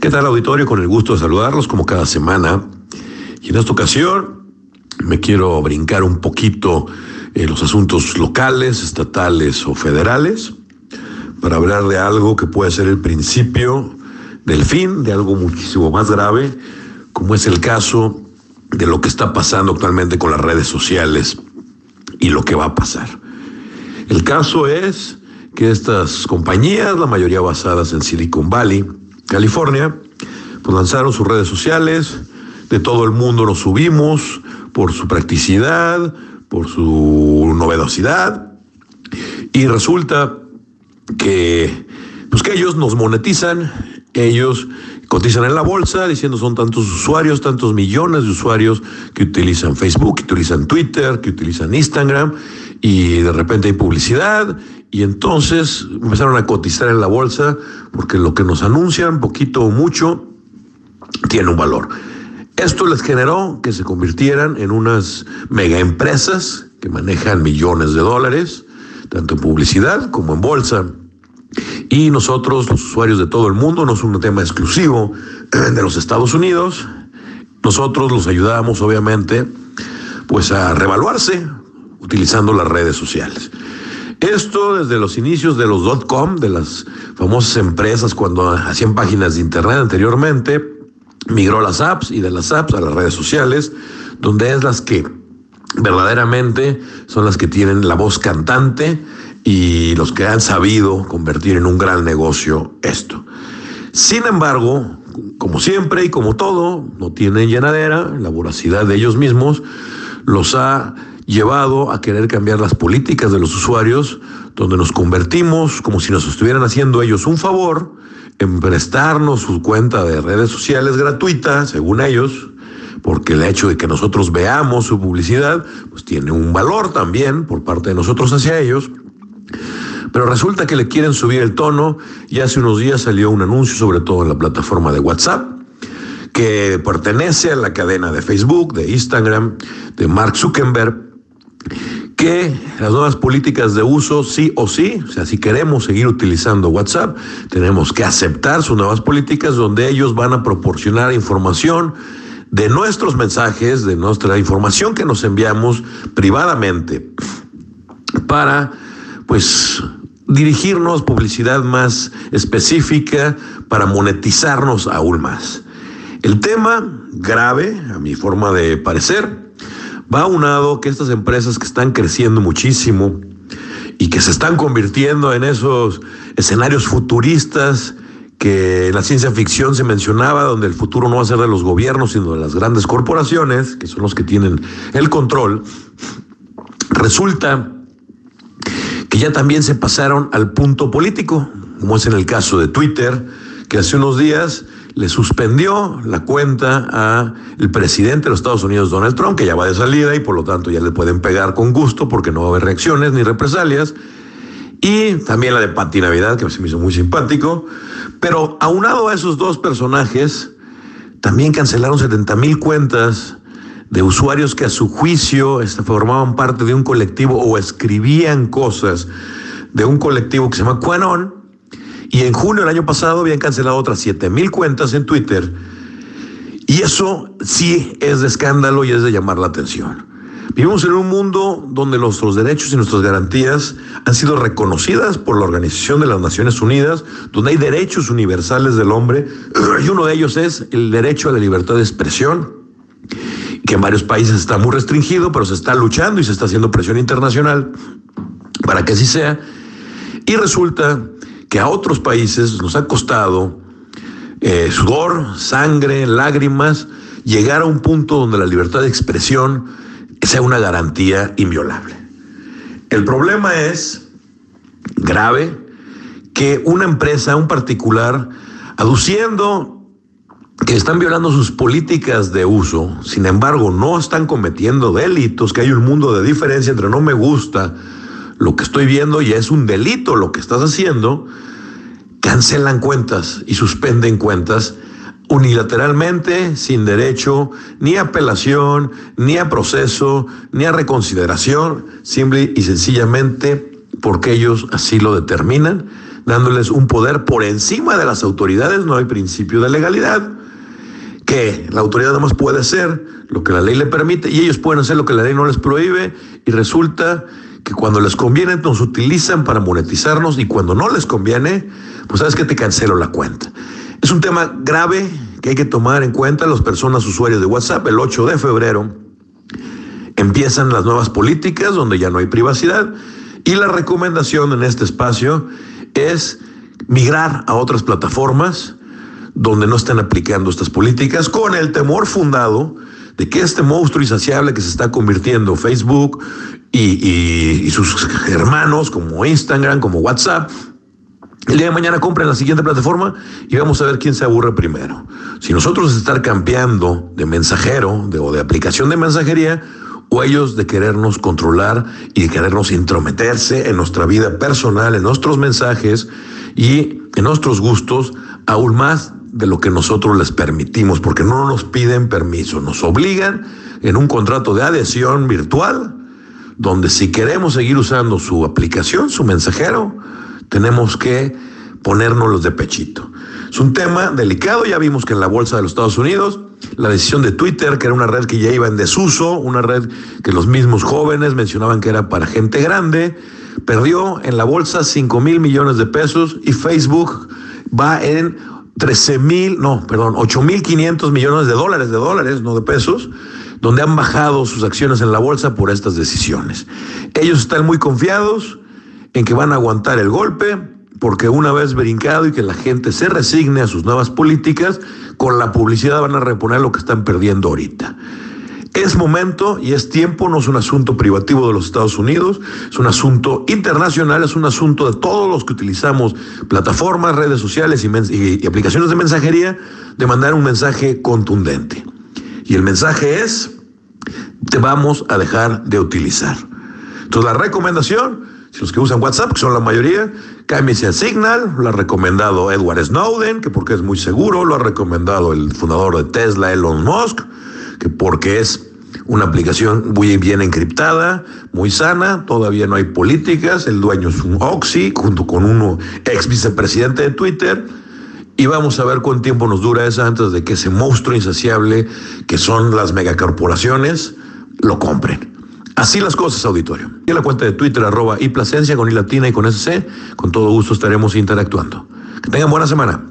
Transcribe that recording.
¿Qué tal auditorio? Con el gusto de saludarlos como cada semana. Y en esta ocasión me quiero brincar un poquito en los asuntos locales, estatales o federales para hablar de algo que puede ser el principio del fin, de algo muchísimo más grave, como es el caso de lo que está pasando actualmente con las redes sociales y lo que va a pasar. El caso es que estas compañías, la mayoría basadas en Silicon Valley, California, pues lanzaron sus redes sociales, de todo el mundo nos subimos por su practicidad, por su novedosidad, y resulta que, pues que ellos nos monetizan, ellos cotizan en la bolsa diciendo son tantos usuarios, tantos millones de usuarios que utilizan Facebook, que utilizan Twitter, que utilizan Instagram, y de repente hay publicidad y entonces empezaron a cotizar en la bolsa porque lo que nos anuncian, poquito o mucho, tiene un valor. Esto les generó que se convirtieran en unas mega empresas que manejan millones de dólares, tanto en publicidad como en bolsa. Y nosotros, los usuarios de todo el mundo, no es un tema exclusivo de los Estados Unidos, nosotros los ayudamos, obviamente, pues a revaluarse utilizando las redes sociales. Esto desde los inicios de los dot-com, de las famosas empresas cuando hacían páginas de internet anteriormente, migró las apps y de las apps a las redes sociales, donde es las que verdaderamente son las que tienen la voz cantante y los que han sabido convertir en un gran negocio esto. Sin embargo, como siempre y como todo, no tienen llenadera, la voracidad de ellos mismos los ha llevado a querer cambiar las políticas de los usuarios, donde nos convertimos como si nos estuvieran haciendo ellos un favor en prestarnos su cuenta de redes sociales gratuita, según ellos, porque el hecho de que nosotros veamos su publicidad, pues tiene un valor también por parte de nosotros hacia ellos. Pero resulta que le quieren subir el tono y hace unos días salió un anuncio, sobre todo en la plataforma de WhatsApp, que pertenece a la cadena de Facebook, de Instagram, de Mark Zuckerberg, que las nuevas políticas de uso, sí o sí, o sea, si queremos seguir utilizando WhatsApp, tenemos que aceptar sus nuevas políticas donde ellos van a proporcionar información de nuestros mensajes, de nuestra información que nos enviamos privadamente para, pues, dirigirnos publicidad más específica para monetizarnos aún más. El tema grave, a mi forma de parecer, va unado que estas empresas que están creciendo muchísimo y que se están convirtiendo en esos escenarios futuristas que en la ciencia ficción se mencionaba, donde el futuro no va a ser de los gobiernos, sino de las grandes corporaciones, que son los que tienen el control, resulta que ya también se pasaron al punto político, como es en el caso de Twitter, que hace unos días le suspendió la cuenta a el presidente de los Estados Unidos, Donald Trump, que ya va de salida y por lo tanto ya le pueden pegar con gusto porque no va a haber reacciones ni represalias. Y también la de Patti Navidad, que se me hizo muy simpático. Pero aunado a esos dos personajes, también cancelaron 70 mil cuentas de usuarios que a su juicio este, formaban parte de un colectivo o escribían cosas de un colectivo que se llama Quanon, y en junio del año pasado habían cancelado otras 7 mil cuentas en Twitter. Y eso sí es de escándalo y es de llamar la atención. Vivimos en un mundo donde nuestros derechos y nuestras garantías han sido reconocidas por la Organización de las Naciones Unidas, donde hay derechos universales del hombre, y uno de ellos es el derecho a la libertad de expresión, que en varios países está muy restringido, pero se está luchando y se está haciendo presión internacional para que así sea. Y resulta que a otros países nos ha costado eh, sudor, sangre, lágrimas, llegar a un punto donde la libertad de expresión sea una garantía inviolable. El problema es grave que una empresa, un particular, aduciendo que están violando sus políticas de uso, sin embargo no están cometiendo delitos, que hay un mundo de diferencia entre no me gusta lo que estoy viendo ya es un delito lo que estás haciendo, cancelan cuentas y suspenden cuentas unilateralmente, sin derecho ni a apelación, ni a proceso, ni a reconsideración, simple y sencillamente porque ellos así lo determinan, dándoles un poder por encima de las autoridades, no hay principio de legalidad que la autoridad nada más puede hacer lo que la ley le permite y ellos pueden hacer lo que la ley no les prohíbe y resulta que cuando les conviene nos utilizan para monetizarnos y cuando no les conviene, pues sabes que te cancelo la cuenta. Es un tema grave que hay que tomar en cuenta las personas usuarias de WhatsApp. El 8 de febrero empiezan las nuevas políticas donde ya no hay privacidad y la recomendación en este espacio es migrar a otras plataformas donde no están aplicando estas políticas con el temor fundado de que este monstruo insaciable que se está convirtiendo Facebook y, sus hermanos como Instagram, como WhatsApp, el día de mañana compren la siguiente plataforma y vamos a ver quién se aburre primero. Si nosotros estar cambiando de mensajero o de aplicación de mensajería, o ellos de querernos controlar y de querernos intrometerse en nuestra vida personal, en nuestros mensajes y en nuestros gustos, aún más de lo que nosotros les permitimos, porque no nos piden permiso, nos obligan en un contrato de adhesión virtual, donde si queremos seguir usando su aplicación, su mensajero, tenemos que ponernos de pechito. Es un tema delicado, ya vimos que en la bolsa de los Estados Unidos, la decisión de Twitter, que era una red que ya iba en desuso, una red que los mismos jóvenes mencionaban que era para gente grande, perdió en la bolsa 5 mil millones de pesos y Facebook va en 13 mil, no, perdón, 8 mil 500 millones de dólares, de dólares, no de pesos, donde han bajado sus acciones en la bolsa por estas decisiones. Ellos están muy confiados en que van a aguantar el golpe, porque una vez brincado y que la gente se resigne a sus nuevas políticas, con la publicidad van a reponer lo que están perdiendo ahorita. Es momento y es tiempo, no es un asunto privativo de los Estados Unidos, es un asunto internacional, es un asunto de todos los que utilizamos plataformas, redes sociales y, aplicaciones de mensajería, de mandar un mensaje contundente. Y el mensaje es, te vamos a dejar de utilizar. Entonces la recomendación, si los que usan WhatsApp, que son la mayoría, cámbiese a Signal, lo ha recomendado Edward Snowden, que porque es muy seguro, lo ha recomendado el fundador de Tesla, Elon Musk, porque es una aplicación muy bien encriptada, muy sana, todavía no hay políticas, el dueño es un Oxy, junto con uno ex vicepresidente de Twitter, y vamos a ver cuánto tiempo nos dura esa antes de que ese monstruo insaciable que son las megacorporaciones lo compren. Así las cosas, auditorio. Y en la cuenta de Twitter, arroba y con I y con SC, con todo gusto estaremos interactuando. Que tengan buena semana.